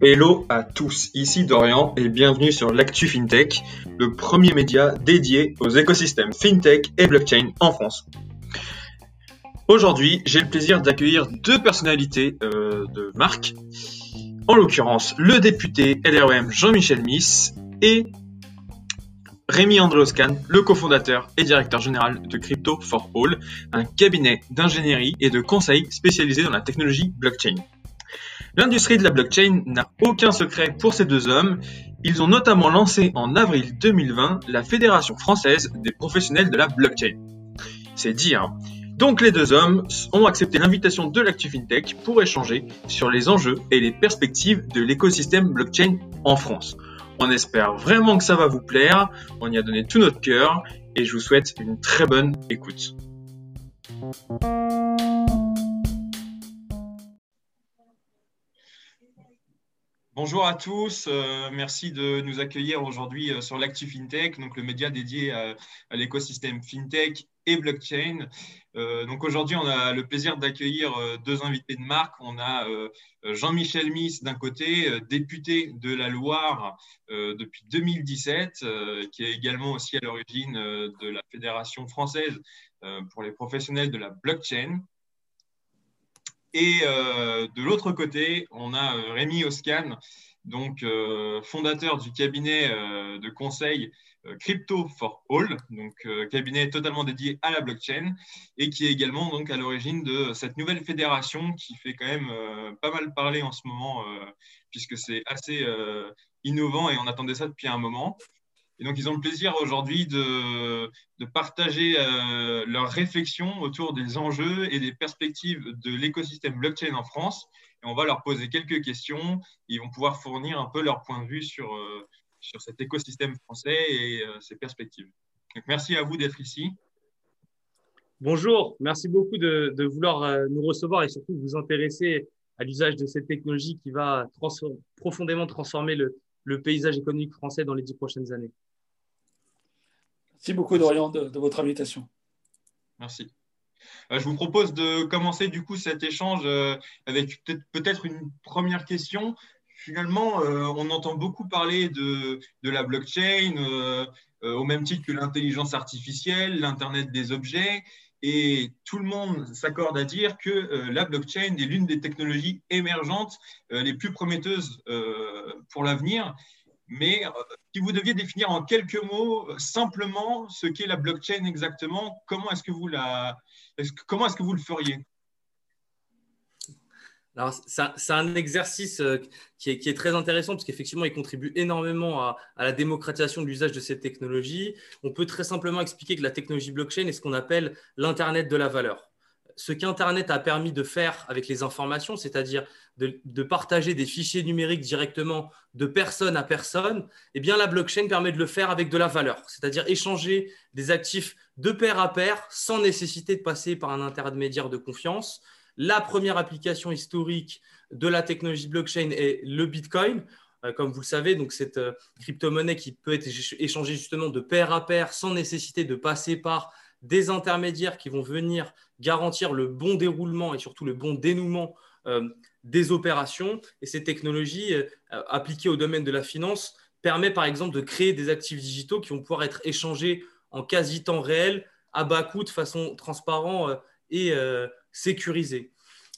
Hello à tous, ici Dorian et bienvenue sur l'Actu FinTech, le premier média dédié aux écosystèmes FinTech et blockchain en France. Aujourd'hui, j'ai le plaisir d'accueillir deux personnalités euh, de marque, en l'occurrence le député LREM Jean-Michel Miss et Rémi Andreoscan, le cofondateur et directeur général de Crypto for All, un cabinet d'ingénierie et de conseil spécialisé dans la technologie blockchain. L'industrie de la blockchain n'a aucun secret pour ces deux hommes. Ils ont notamment lancé en avril 2020 la Fédération française des professionnels de la blockchain. C'est dire. Donc les deux hommes ont accepté l'invitation de l'Actu FinTech pour échanger sur les enjeux et les perspectives de l'écosystème blockchain en France. On espère vraiment que ça va vous plaire, on y a donné tout notre cœur et je vous souhaite une très bonne écoute. Bonjour à tous, euh, merci de nous accueillir aujourd'hui euh, sur l'Actu FinTech, donc le média dédié à, l'écosystème FinTech et blockchain. Euh, donc aujourd'hui, on a le plaisir d'accueillir deux invités de marque. On a Jean-Michel Miss d'un côté, député de la Loire depuis 2017, qui est également aussi à l'origine de la Fédération française pour les professionnels de la blockchain. Et euh, de l'autre côté, on a euh, Rémi Oscan, donc euh, fondateur du cabinet de conseil Crypto for All, donc cabinet totalement dédié à la blockchain et qui est également donc à l'origine de cette nouvelle fédération qui fait quand même pas mal parler en ce moment puisque c'est assez innovant et on attendait ça depuis un moment. Et donc, ils ont le plaisir aujourd'hui de, partager euh, leurs réflexions autour des enjeux et des perspectives de l'écosystème blockchain en France. Et on va leur poser quelques questions. Ils vont pouvoir fournir un peu leur point de vue sur, euh, sur cet écosystème français et euh, ses perspectives. Donc, merci à vous d'être ici. Bonjour, merci beaucoup de, de, vouloir nous recevoir et surtout de vous intéresser à l'usage de cette technologie qui va profondément transformer le, le paysage économique français dans les dix prochaines années. Merci beaucoup, Dorian, de, votre invitation. Merci. Euh, je vous propose de commencer du coup cet échange euh, avec peut-être une première question. Finalement, euh, on entend beaucoup parler de, la blockchain au même titre que l'intelligence artificielle, l'Internet des objets, et tout le monde s'accorde à dire que la blockchain est l'une des technologies émergentes les plus prometteuses pour l'avenir. Mais euh, si vous deviez définir en quelques mots euh, simplement ce qu'est la blockchain exactement, comment est-ce que vous la, comment est-ce que vous le feriez? C'est un exercice euh, qui est, très intéressant parce qu'effectivement, il contribue énormément à, la démocratisation de l'usage de cette technologie. On peut très simplement expliquer que la technologie blockchain est ce qu'on appelle l'Internet de la valeur ce qu'Internet a permis de faire avec les informations, c'est-à-dire de, partager des fichiers numériques directement de personne à personne, eh la blockchain permet de le faire avec de la valeur, c'est-à-dire échanger des actifs de pair à pair sans nécessité de passer par un intermédiaire de confiance. La première application historique de la technologie blockchain est le Bitcoin. Euh, comme vous le savez, donc cette euh, crypto-monnaie qui peut être échangée justement de pair à pair sans nécessité de passer par des intermédiaires qui vont venir garantir le bon déroulement et surtout le bon dénouement euh, des opérations. Et ces technologies appliquées au domaine de la finance permettent par exemple de créer des actifs digitaux qui vont pouvoir être échangés en quasi temps réel, à bas coût, de façon transparente euh, et sécurisée.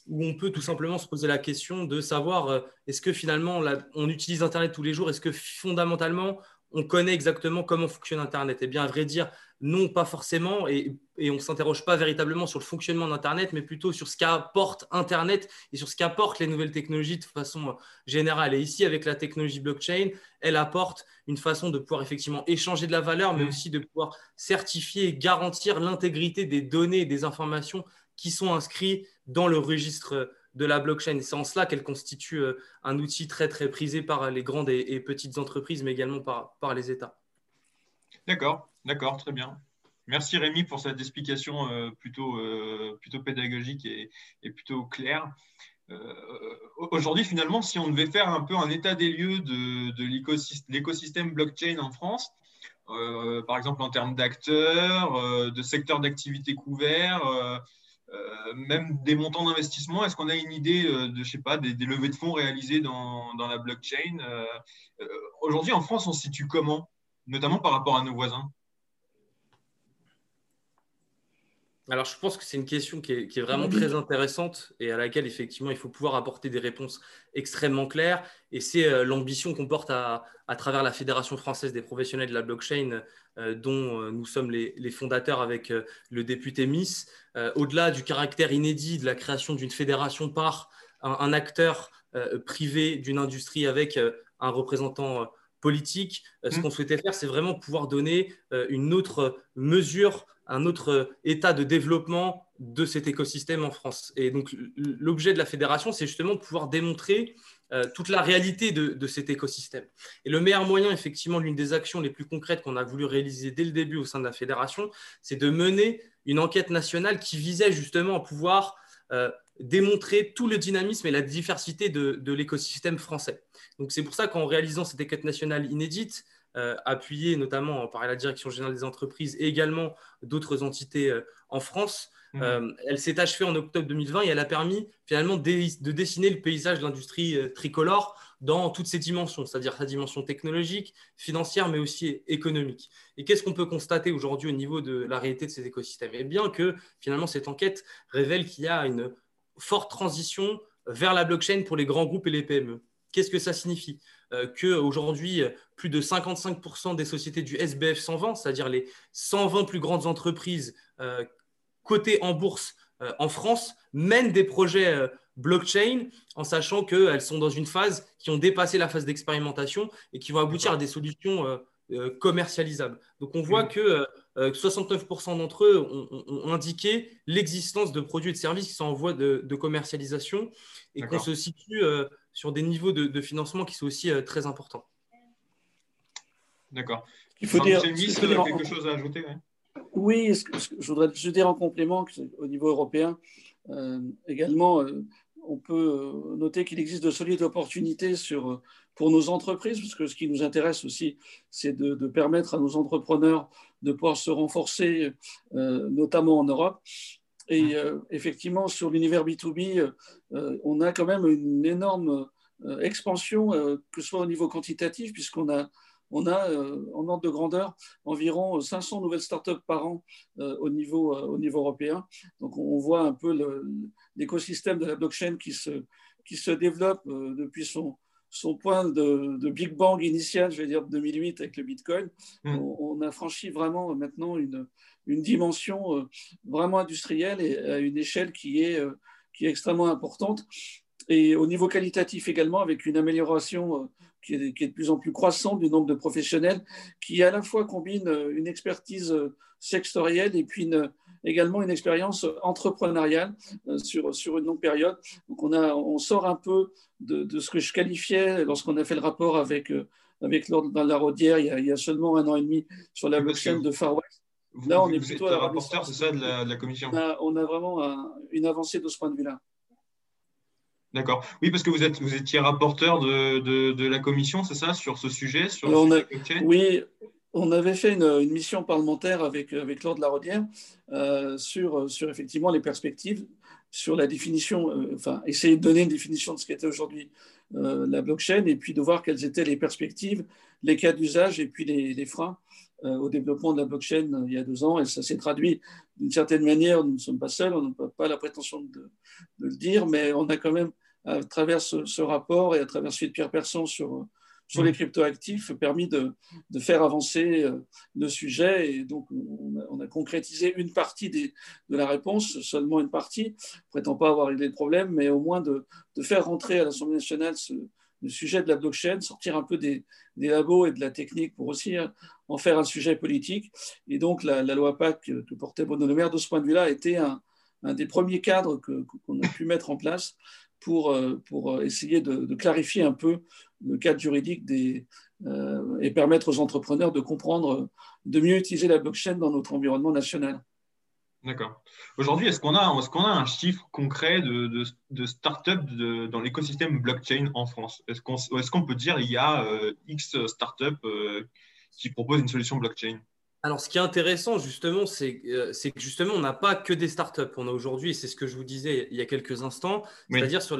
Où on peut tout simplement se poser la question de savoir est-ce que finalement on utilise Internet tous les jours, est-ce que fondamentalement on connaît exactement comment fonctionne Internet? Eh bien, à vrai dire, non, pas forcément, et, on ne s'interroge pas véritablement sur le fonctionnement d'Internet, mais plutôt sur ce qu'apporte Internet et sur ce qu'apportent les nouvelles technologies de façon générale. Et ici, avec la technologie blockchain, elle apporte une façon de pouvoir effectivement échanger de la valeur, mais mm. aussi de pouvoir certifier et garantir l'intégrité des données et des informations qui sont inscrites dans le registre de la blockchain. C'est en cela qu'elle constitue euh, un outil très, très prisé par les grandes et, petites entreprises, mais également par, par les États. D'accord, d'accord, très bien. Merci Rémi pour cette explication euh, plutôt, euh, plutôt pédagogique et, plutôt claire. Aujourd'hui, finalement, si on devait faire un peu un état des lieux de, de l'écosystème blockchain en France, par exemple en termes d'acteurs, de secteurs d'activité couverts, même des montants d'investissement Est-ce qu'on a une idée de, je sais pas, des, levées de fonds réalisées dans, dans la blockchain Aujourd'hui, en France, on se situe comment, notamment par rapport à nos voisins? Alors, je pense que c'est une question qui est, vraiment très intéressante et à laquelle, effectivement, il faut pouvoir apporter des réponses extrêmement claires. Et c'est euh, l'ambition qu'on porte à, travers la Fédération française des professionnels de la blockchain, euh, dont euh, nous sommes les, fondateurs avec le député Miss. Au-delà du caractère inédit de la création d'une fédération par un acteur privé d'une industrie avec un représentant politique, ce mmh. qu'on souhaitait faire, c'est vraiment pouvoir donner une autre mesure un autre état de développement de cet écosystème en France. Et donc, l'objet de la fédération, c'est justement de pouvoir démontrer euh, toute la réalité de, cet écosystème. Et le meilleur moyen, effectivement, l'une des actions les plus concrètes qu'on a voulu réaliser dès le début au sein de la fédération, c'est de mener une enquête nationale qui visait justement à pouvoir euh, démontrer tout le dynamisme et la diversité de, de l'écosystème français. Donc, c'est pour ça qu'en réalisant cette enquête nationale inédite, euh, appuyée notamment par la Direction générale des entreprises et également d'autres entités euh, en France. Mmh. Euh, elle s'est achevée en octobre 2020 et elle a permis finalement de, dessiner le paysage de l'industrie tricolore dans toutes ses dimensions, c'est-à-dire sa dimension technologique, financière, mais aussi économique. Et qu'est-ce qu'on peut constater aujourd'hui au niveau de la réalité de ces écosystèmes? Eh bien que finalement cette enquête révèle qu'il y a une forte transition vers la blockchain pour les grands groupes et les PME. Qu'est-ce que ça signifie? Qu'aujourd'hui, plus de 55% des sociétés du SBF 120, c'est-à-dire les 120 plus grandes entreprises euh, cotées en bourse euh, en France, mènent des projets blockchain en sachant qu'elles sont dans une phase qui ont dépassé la phase d'expérimentation et qui vont aboutir à des solutions commercialisables. Donc on voit que 69% d'entre eux ont, indiqué l'existence de produits et de services qui sont en voie de, de commercialisation et qu'on se situe sur des niveaux de, financement qui sont aussi euh, très importants. D'accord. Il faut dire, quelque chose à ajouter Oui, je voudrais juste dire en complément qu'au niveau européen, euh, également, euh, on peut noter qu'il existe de solides opportunités sur, pour nos entreprises, parce que ce qui nous intéresse aussi, c'est de, permettre à nos entrepreneurs de pouvoir se renforcer, notamment en Europe. Et euh, effectivement, sur l'univers B2B, euh, on a quand même une énorme euh, expansion, que ce soit au niveau quantitatif, puisqu'on a, on a en ordre de grandeur environ 500 nouvelles startups par an au, niveau, au niveau européen. Donc on voit un peu l'écosystème de la blockchain qui se, qui se développe depuis son, son point de, Big Bang initial, je vais dire 2008 avec le Bitcoin. Mmh. On, a franchi vraiment maintenant une, une dimension euh, vraiment industrielle et à une échelle qui est, euh, qui est extrêmement importante. Et au niveau qualitatif également, avec une amélioration euh, qui est, qui est, de plus en plus croissante du nombre de professionnels, qui à la fois combine une expertise sectorielle et puis également une expérience entrepreneuriale sur, sur une longue période. Donc on, a, on sort un peu de, de ce que je qualifiais lorsqu'on a fait le rapport avec, avec Lord dans la Rodière il y, a, il y, a, seulement un an et demi sur la blockchain de Far West. Là, on est plutôt à rapporteur, c'est ça, de la, commission on a, vraiment une avancée de ce point de vue-là. D'accord. Oui, parce que vous, êtes, vous étiez rapporteur de, de, la commission, c'est ça, sur ce sujet sur Oui, on avait fait une, mission parlementaire avec, avec Lord Larodière euh, sur, sur effectivement les perspectives, sur la définition, euh, enfin, essayer de donner une définition de ce qu'était aujourd'hui euh, la blockchain et puis de voir quelles étaient les perspectives, les cas d'usage et puis les, freins au développement de la blockchain il y a deux ans et ça s'est traduit d'une certaine manière. Nous ne sommes pas seuls, on n'a pas la prétention de, le dire, mais on a quand même, à travers ce, rapport et à travers celui de Pierre Persson sur, sur les cryptoactifs, permis de, faire avancer euh, le sujet. Et donc, on a, concrétisé une partie de la réponse, seulement une partie. On prétend pas avoir réglé le problème, mais au moins de, faire rentrer à l'Assemblée nationale le sujet de la blockchain, sortir un peu des, labos et de la technique pour aussi hein, en faire un sujet politique. Et donc, la, loi PAC que portait Bruno Le Maire, de ce point de vue-là, était un, un, des premiers cadres qu'on a pu mettre en place pour, euh, pour essayer de, clarifier un peu le cadre juridique euh, et permettre aux entrepreneurs de comprendre, de mieux utiliser la blockchain dans notre environnement national. D'accord. Aujourd'hui, est-ce qu'on a, est a un chiffre concret de, de, de start-up dans l'écosystème blockchain en France? Est-ce qu'on est peut dire qu'il y a euh, X start-up euh, qui proposent une solution blockchain? Alors, ce qui est intéressant, justement, euh, c'est que justement, on n'a pas que des startups. On a aujourd'hui, et c'est ce que je vous disais il y a quelques instants, c'est-à-dire sur,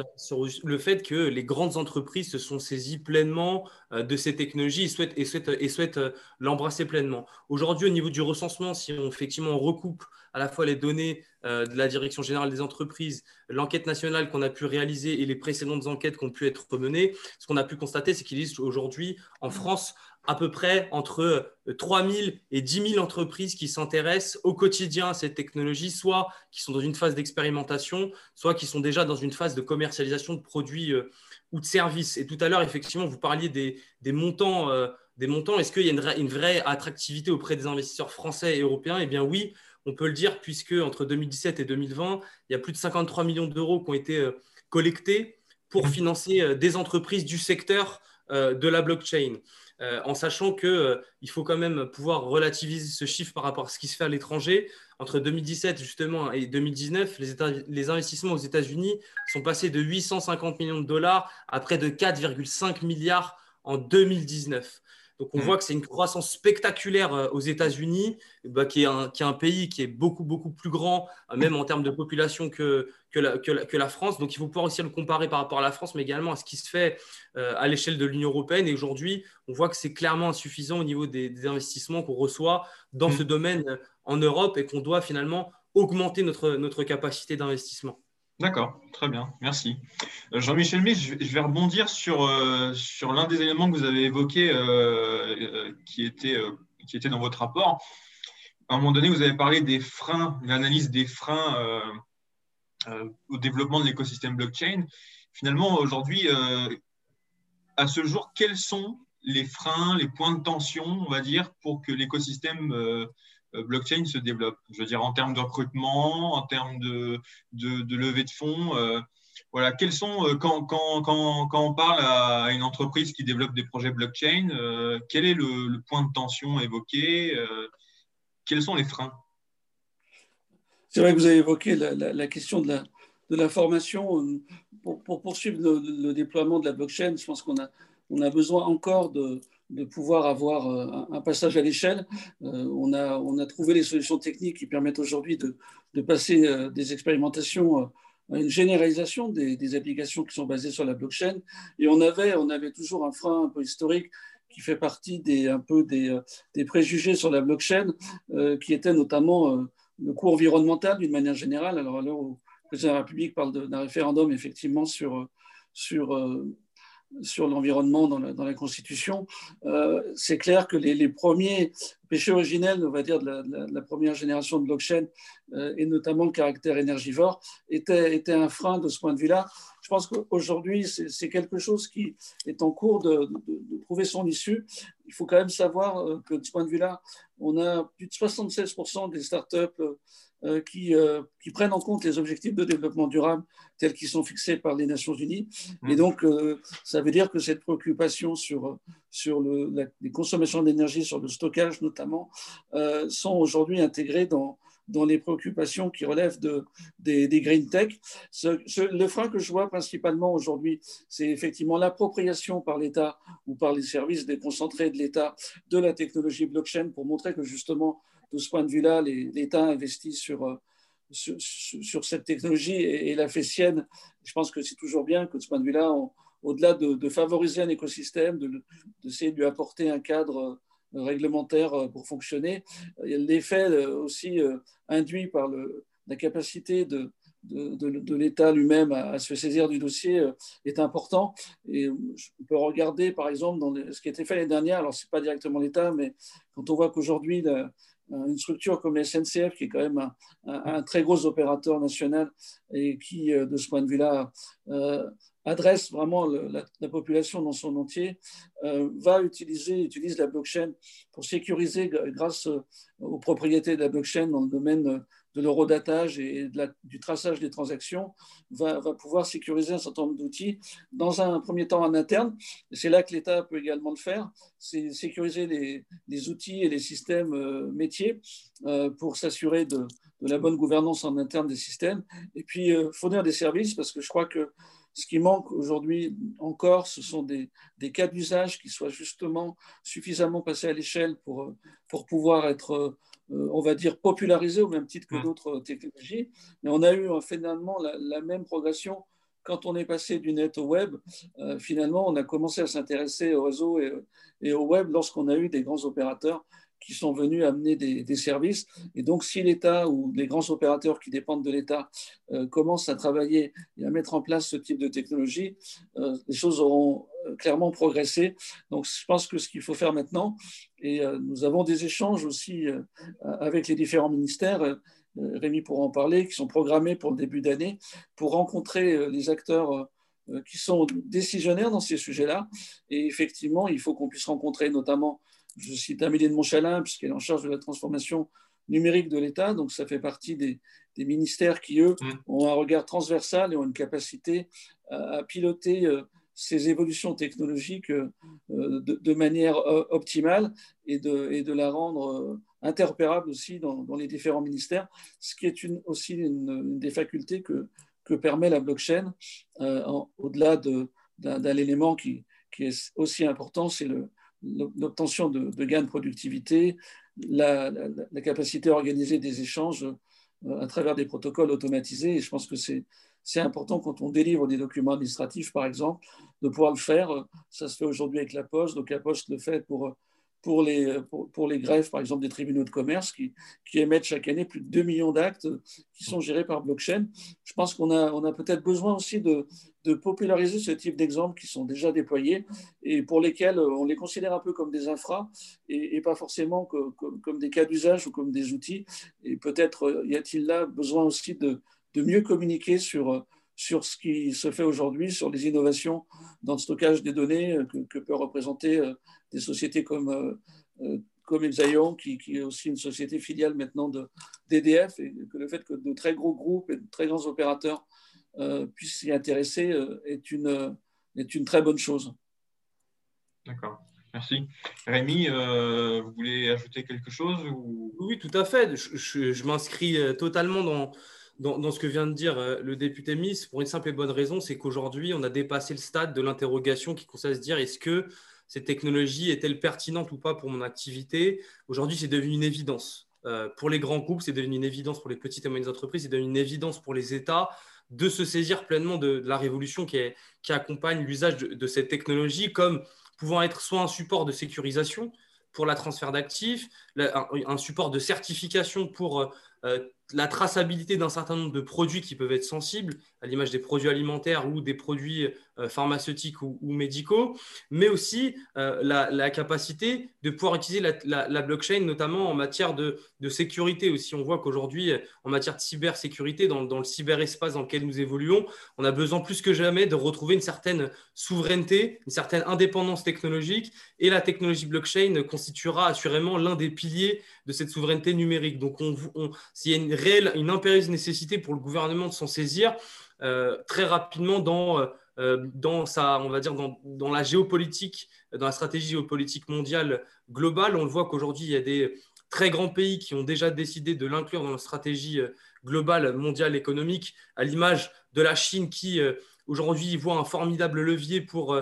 le fait que les grandes entreprises se sont saisies pleinement euh, de ces technologies et souhaitent, et souhaitent, et souhaitent euh, l'embrasser pleinement. Aujourd'hui, au niveau du recensement, si on effectivement recoupe à la fois les données de la Direction générale des entreprises, l'enquête nationale qu'on a pu réaliser et les précédentes enquêtes qui ont pu être menées, ce qu'on a pu constater, c'est qu'il existe aujourd'hui en France à peu près entre 3 euh, 000 et 10 000 entreprises qui s'intéressent au quotidien à cette technologie, soit qui sont dans une phase d'expérimentation, soit qui sont déjà dans une phase de commercialisation de produits euh, ou de services. Et tout à l'heure, effectivement, vous parliez des, montants. Euh, des montants. Est-ce qu'il y a une, vraie attractivité auprès des investisseurs français et européens? Eh bien oui, on peut le dire, puisque entre 2017 et 2020, il y a plus de 53 millions d'euros qui ont été collectés pour financer des entreprises du secteur de la blockchain. Euh, en sachant qu'il euh, faut quand même pouvoir relativiser ce chiffre par rapport à ce qui se fait à l'étranger. Entre 2017 justement et 2019, les, les investissements aux États-Unis sont passés de 850 millions de dollars à près de 4,5 milliards en 2019. Donc on mm. voit que c'est une croissance spectaculaire euh, aux États-Unis, bah, qui, est un, pays qui est beaucoup, beaucoup plus grand, euh, même en termes de population que, la, France. Donc il faut pouvoir aussi le comparer par rapport à la France, mais également à ce qui se fait euh, à l'échelle de l'Union européenne. Et aujourd'hui, on voit que c'est clairement insuffisant au niveau des, investissements qu'on reçoit dans mm. ce domaine en Europe et qu'on doit finalement augmenter notre capacité d'investissement. D'accord, très bien, merci. Euh, Jean-Michel Miss, je vais rebondir sur, euh, sur l'un des éléments que vous avez évoqués euh, qui, était, qui était dans votre rapport. À un moment donné, vous avez parlé des freins, l'analyse des freins au développement de l'écosystème blockchain. Finalement, aujourd'hui, à ce jour, quels sont les freins, les points de tension, on va dire, pour que l'écosystème blockchain se développe. Je veux dire, en termes de recrutement, en termes de, de, levée de fonds. Euh, voilà, quels sont, euh, quand, quand, quand, quand, on parle à une entreprise qui développe des projets blockchain, quel est le, point de tension évoqué Quels sont les freins? C'est vrai que vous avez évoqué la, la, question de la, de la formation. Pour, pour poursuivre le, le, déploiement de la blockchain, je pense qu'on a, on a besoin encore de, de pouvoir avoir euh, un passage à l'échelle. Euh, on a, on a trouvé les solutions techniques qui permettent aujourd'hui de, de, passer euh, des expérimentations à une généralisation des, applications qui sont basées sur la blockchain. Et on avait, on avait toujours un frein un peu historique qui fait partie des, un peu des, des préjugés sur la blockchain, qui était notamment le coût environnemental d'une manière générale. Alors, alors le président de la République parle d'un référendum effectivement sur, sur sur l'environnement dans, la, Constitution, euh, c'est clair que les, premiers péchés originels, on va dire, de la, première génération de blockchain, euh, et notamment le caractère énergivore, étaient, un frein de ce point de vue-là. Je pense qu'aujourd'hui, c'est quelque chose qui est en cours de, de, de, trouver son issue. Il faut quand même savoir euh, que de ce point de vue-là, on a plus de 76% des startups qui, euh, qui, prennent en compte les objectifs de développement durable tels qu'ils sont fixés par les Nations Unies. Et mmh. donc, euh, ça veut dire que cette préoccupation sur, sur le, les consommations d'énergie, sur le stockage notamment, sont aujourd'hui intégrées dans, dans les préoccupations qui relèvent de, des, green tech. le frein que je vois principalement aujourd'hui, c'est effectivement l'appropriation par l'État ou par les services déconcentrés de l'État de la technologie blockchain pour montrer que justement de ce point de vue-là, l'État investit euh, sur, sur, cette technologie et, la fait sienne. Je pense que c'est toujours bien que de ce point de vue-là, au-delà de, favoriser un écosystème, d'essayer de, de, lui apporter un cadre réglementaire euh, pour fonctionner, l'effet aussi induit par la capacité de, de, l'État lui-même à, se saisir du dossier est important. Et on peut regarder, par exemple, dans ce qui a été fait l'année dernière, alors ce n'est pas directement l'État, mais quand on voit qu'aujourd'hui, une structure comme SNCF, qui est quand même un, très gros opérateur national et qui, euh, de ce point de vue-là, euh, adresse vraiment la, population dans son entier, euh, va utiliser, utilise la blockchain pour sécuriser, grâce aux propriétés de la blockchain dans le domaine de l'eurodatage et du traçage des transactions, va, pouvoir sécuriser un certain nombre d'outils. Dans un premier temps en interne, c'est là que l'État peut également le faire, c'est sécuriser les, outils et les systèmes euh, métiers euh, pour s'assurer de, la bonne gouvernance en interne des systèmes, et puis euh, fournir des services, parce que je crois que Ce qui manque aujourd'hui encore, ce sont des, des cas d'usage qui soient justement suffisamment passés à l'échelle pour, pour pouvoir être, on va dire, popularisés au même titre que mmh. d'autres technologies. Mais on a eu finalement la, la même progression quand on est passé du net au web, euh, finalement, on a commencé à s'intéresser au réseau et, au web lorsqu'on a eu des grands opérateurs qui sont venus amener des, services. Et donc, si l'État ou les grands opérateurs qui dépendent de l'État euh, commencent à travailler et à mettre en place ce type de technologie, euh, les choses auront clairement progressé. Donc, je pense que ce qu'il faut faire maintenant, et nous avons des échanges aussi avec les différents ministères, euh, Rémi pourra en parler, qui sont programmés pour le début d'année, pour rencontrer euh, les acteurs euh, qui sont décisionnaires dans ces sujets-là. Et effectivement, il faut qu'on puisse rencontrer notamment, je cite Amélie de Montchalin, puisqu'elle est en charge de la transformation numérique de l'État, donc ça fait partie des, ministères qui, eux, mmh. ont un regard transversal et ont une capacité à, piloter ces évolutions technologiques de, manière optimale et de, et de la rendre interopérable aussi dans, les différents ministères, ce qui est une, aussi une, des facultés que, que permet la blockchain, euh, au-delà d'un élément qui, qui, est aussi important, c'est l'obtention de, gains de productivité, la, la, capacité à organiser des échanges euh, à travers des protocoles automatisés. Et je pense que c'est c'est important quand on délivre des documents administratifs, par exemple, de pouvoir le faire. Ça se fait aujourd'hui avec la Poste, donc la Poste le fait pour pour les, pour, les greffes, par exemple, des tribunaux de commerce qui, qui émettent chaque année plus de 2 millions d'actes qui sont gérés par blockchain. Je pense qu'on a, on a peut-être besoin aussi de, de populariser ce type d'exemples qui sont déjà déployés et pour lesquels on les considère un peu comme des infras et, pas forcément comme, comme des cas d'usage ou comme des outils. Et peut-être y a-t-il là besoin aussi de, de mieux communiquer sur sur ce qui se fait aujourd'hui, sur les innovations dans le stockage des données que, que peut représenter euh, des sociétés comme, euh, euh, comme Exaion, qui, qui, est aussi une société filiale maintenant d'EDF, et que le fait que de très gros groupes et de très grands opérateurs euh, puissent s'y intéresser est, une, est une très bonne chose. D'accord. Merci. Rémi, vous voulez ajouter quelque chose ou... Oui, tout à fait. Je, je, m'inscris totalement dans, dans, dans, ce que vient de dire le député Miss pour une simple et bonne raison, c'est qu'aujourd'hui, on a dépassé le stade de l'interrogation qui consiste à se dire est-ce que cette technologie est-elle pertinente ou pas pour mon activité? Aujourd'hui, c'est devenu une évidence. Euh, pour les grands groupes, c'est devenu une évidence. Pour les petites et moyennes entreprises, c'est devenu une évidence. Pour les États de se saisir pleinement de, la révolution qui, accompagne l'usage de, cette technologie comme pouvant être soit un support de sécurisation pour la transfert d'actifs, un, support de certification pour euh, la traçabilité d'un certain nombre de produits qui peuvent être sensibles, à l'image des produits alimentaires ou des produits euh, pharmaceutiques ou, médicaux, mais aussi euh, la, capacité de pouvoir utiliser la, blockchain, notamment en matière de, sécurité aussi. On voit qu'aujourd'hui, en matière de cybersécurité, dans, le cyberespace dans lequel nous évoluons, on a besoin plus que jamais de retrouver une certaine souveraineté, une certaine indépendance technologique, et la technologie blockchain constituera assurément l'un des piliers de cette souveraineté numérique. Donc, on, on, s'il y a une réelle, une impérieuse nécessité pour le gouvernement de s'en saisir euh, très rapidement dans, euh, dans, sa, on va dire dans, dans, la géopolitique, dans la stratégie géopolitique mondiale globale. On le voit qu'aujourd'hui, il y a des très grands pays qui ont déjà décidé de l'inclure dans la stratégie euh, globale mondiale économique, à l'image de la Chine qui aujourd'hui voit un formidable levier pour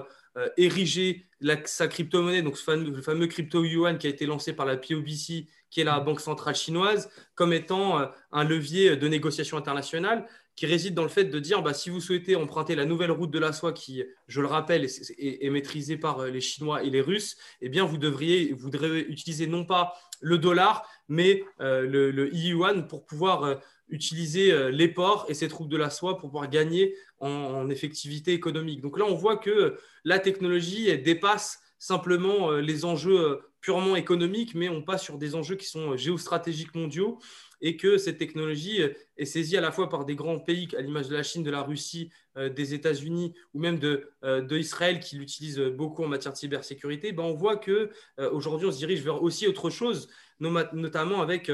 ériger sa crypto-monnaie, donc le fameux crypto-yuan qui a été lancé par la POBC qui est la Banque centrale chinoise, comme étant euh, un levier de négociation internationale qui réside dans le fait de dire bah, si vous souhaitez emprunter la nouvelle route de la soie qui, je le rappelle, est, maîtrisée par euh, les Chinois et les Russes, eh bien vous devriez vous devrez utiliser non pas le dollar, mais euh, le, yuan pour pouvoir utiliser les ports et cette route de la soie pour pouvoir gagner en, effectivité économique. Donc là, on voit que la technologie dépasse simplement les enjeux purement économique, mais on passe sur des enjeux qui sont euh, géostratégiques mondiaux et que cette technologie euh, est saisie à la fois par des grands pays, à l'image de la Chine, de la Russie, euh, des États-Unis ou même de, Israël qui l'utilisent beaucoup en matière de cybersécurité, ben on voit que aujourd'hui on se dirige vers aussi autre chose, notamment avec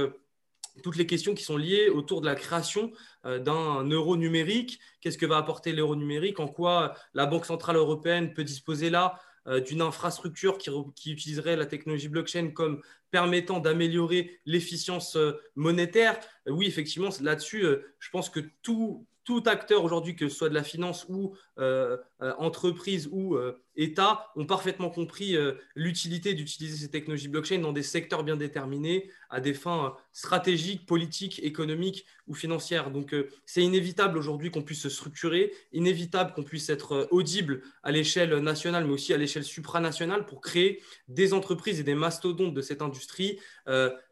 toutes les questions qui sont liées autour de la création d'un euro numérique. Qu'est-ce que va apporter l'euro numérique? En quoi la Banque centrale européenne peut disposer là euh, d'une infrastructure qui, utiliserait la technologie blockchain comme permettant d'améliorer l'efficience monétaire. Oui, effectivement, là-dessus, je pense que tout, acteur aujourd'hui, que ce soit de la finance ou euh, euh, entreprise ou euh, État, ont parfaitement compris l'utilité d'utiliser ces technologies blockchain dans des secteurs bien déterminés à des fins stratégiques, politiques, économiques ou financières. Donc c'est inévitable aujourd'hui qu'on puisse se structurer, inévitable qu'on puisse être audible à l'échelle nationale, mais aussi à l'échelle supranationale pour créer des entreprises et des mastodontes de cette industrie qui,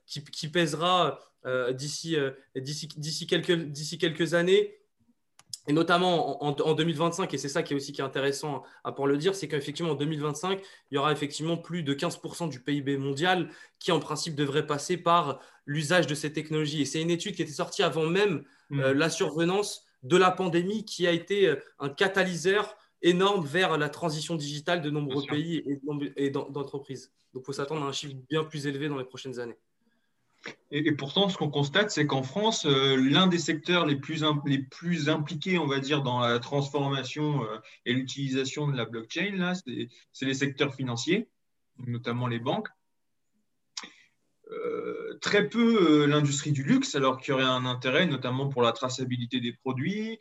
qui, pèsera d'ici quelques, quelques années et notamment en, 2025, et c'est ça qui est aussi qui est intéressant à, pouvoir le dire, c'est qu'effectivement en 2025, il y aura effectivement plus de 15% du PIB mondial qui en principe devrait passer par l'usage de ces technologies. Et c'est une étude qui était sortie avant même mmh. euh, la survenance de la pandémie qui a été euh, un catalyseur énorme vers la transition digitale de nombreux pays et d'entreprises. Donc il faut s'attendre à un chiffre bien plus élevé dans les prochaines années. Et, pourtant, ce qu'on constate, c'est qu'en France, euh, l'un des secteurs les plus, les plus impliqués, on va dire, dans la transformation euh, et l'utilisation de la blockchain, là, c'est les secteurs financiers, notamment les banques. Euh, très peu l'industrie du luxe, alors qu'il y aurait un intérêt, notamment pour la traçabilité des produits.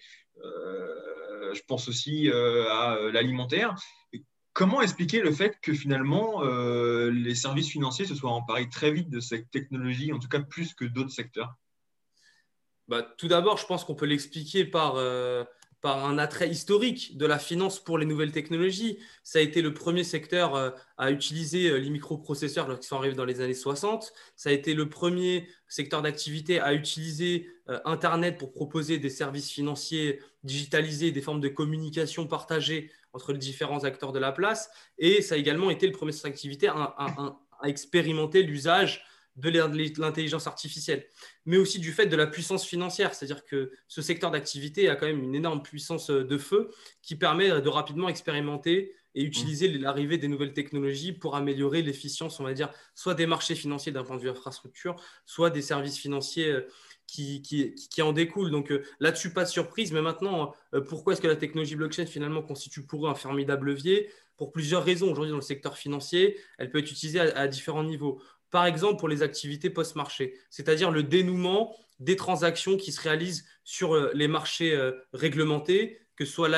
Je pense aussi à l'alimentaire. Comment expliquer le fait que finalement euh, les services financiers se soient emparés très vite de cette technologie, en tout cas plus que d'autres secteurs? Bah, Tout d'abord, je pense qu'on peut l'expliquer par, euh, par un attrait historique de la finance pour les nouvelles technologies. Ça a été le premier secteur euh, à utiliser les microprocesseurs lorsqu'ils sont arrivés dans les années 60. Ça a été le premier secteur d'activité à utiliser Internet pour proposer des services financiers digitalisés, des formes de communication partagées entre les différents acteurs de la place. Et ça a également été le premier secteur d'activité à, expérimenter l'usage de l'intelligence artificielle, mais aussi du fait de la puissance financière. C'est-à-dire que ce secteur d'activité a quand même une énorme puissance de feu qui permet de rapidement expérimenter et utiliser mmh. l'arrivée des nouvelles technologies pour améliorer l'efficience, on va dire, soit des marchés financiers d'un point de vue infrastructure, soit des services financiers euh, qui, qui, en découle. Donc euh, là-dessus, pas de surprise. Mais maintenant, euh, pourquoi est-ce que la technologie blockchain finalement constitue pour eux un formidable levier? Pour plusieurs raisons. Aujourd'hui, dans le secteur financier, elle peut être utilisée à, différents niveaux. Par exemple, pour les activités post-marché, c'est-à-dire le dénouement des transactions qui se réalisent sur euh, les marchés réglementés, que ce soit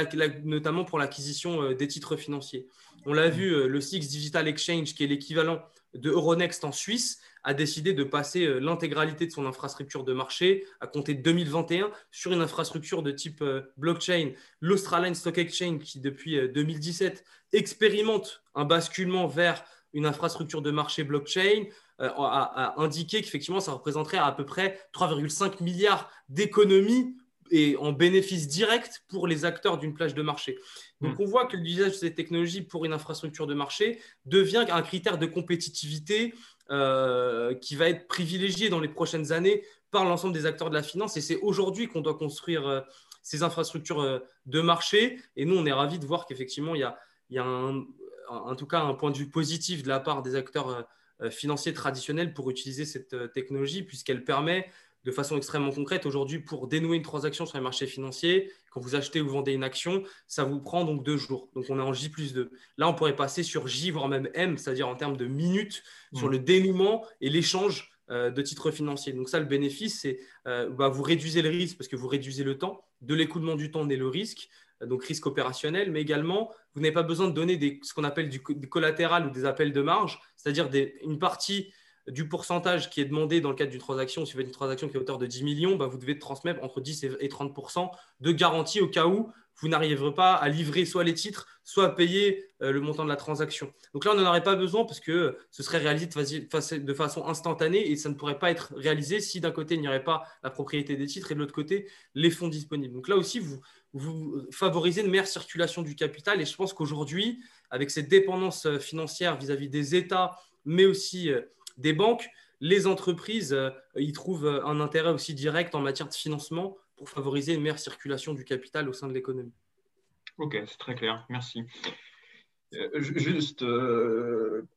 notamment pour l'acquisition des titres financiers. On l'a vu, le SIX Digital Exchange, qui est l'équivalent de Euronext en Suisse, a décidé de passer euh, l'intégralité de son infrastructure de marché à compter de 2021 sur une infrastructure de type euh, blockchain. L'Australian Stock Exchange, qui depuis 2017 euh, expérimente un basculement vers une infrastructure de marché blockchain, a, indiqué qu'effectivement, ça représenterait à, peu près 3,5 milliards d'économies et en bénéfice direct pour les acteurs d'une plage de marché. Donc mm. on voit que l'usage de ces technologies pour une infrastructure de marché devient un critère de compétitivité euh, qui va être privilégié dans les prochaines années par l'ensemble des acteurs de la finance. Et c'est aujourd'hui qu'on doit construire euh, ces infrastructures euh, de marché. Et nous, on est ravis de voir qu'effectivement, il y a, il y a un, en tout cas un point de vue positif de la part des acteurs financiers traditionnels pour utiliser cette technologie, puisqu'elle permet de façon extrêmement concrète. Aujourd'hui, pour dénouer une transaction sur les marchés financiers, quand vous achetez ou vendez une action, ça vous prend donc deux jours. Donc on est en J plus 2. Là, on pourrait passer sur J, voire même M, c'est-à-dire en termes de minutes, sur mmh. le dénouement et l'échange euh, de titres financiers. Donc ça, le bénéfice, c'est euh, bah, vous réduisez le risque parce que vous réduisez le temps. De l'écoulement du temps naît le risque, euh, donc risque opérationnel, mais également, vous n'avez pas besoin de donner des, ce qu'on appelle du, collatéral ou des appels de marge, c'est-à-dire une partie du pourcentage qui est demandé dans le cadre d'une transaction, si vous faites une transaction qui est à hauteur de 10 millions, bah, vous devez transmettre entre 10 et 30 de garantie au cas où vous n'arriverez pas à livrer soit les titres, soit à payer euh, le montant de la transaction. Donc là, on n'en aurait pas besoin parce que ce serait réalisé de, façon instantanée et ça ne pourrait pas être réalisé si d'un côté, il n'y aurait pas la propriété des titres et de l'autre côté, les fonds disponibles. Donc là aussi, vous, vous favorisez une meilleure circulation du capital et je pense qu'aujourd'hui, avec cette dépendance euh, financière vis-à-vis -vis des États, mais aussi euh, des banques, les entreprises euh, y trouvent un intérêt aussi direct en matière de financement pour favoriser une meilleure circulation du capital au sein de l'économie. Ok, c'est très clair, merci. Juste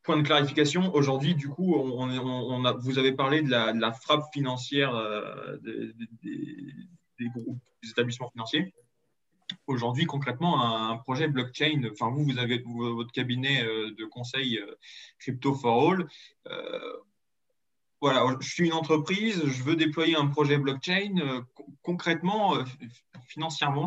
point de clarification, aujourd'hui, du coup, on, a, vous avez parlé de la, frappe financière des, groupes, des établissements financiers. Aujourd'hui, concrètement, un, projet blockchain, enfin vous, vous avez votre cabinet euh, de conseil euh, Crypto for All. Euh, voilà, je suis une entreprise, je veux déployer un projet blockchain. concrètement, financièrement,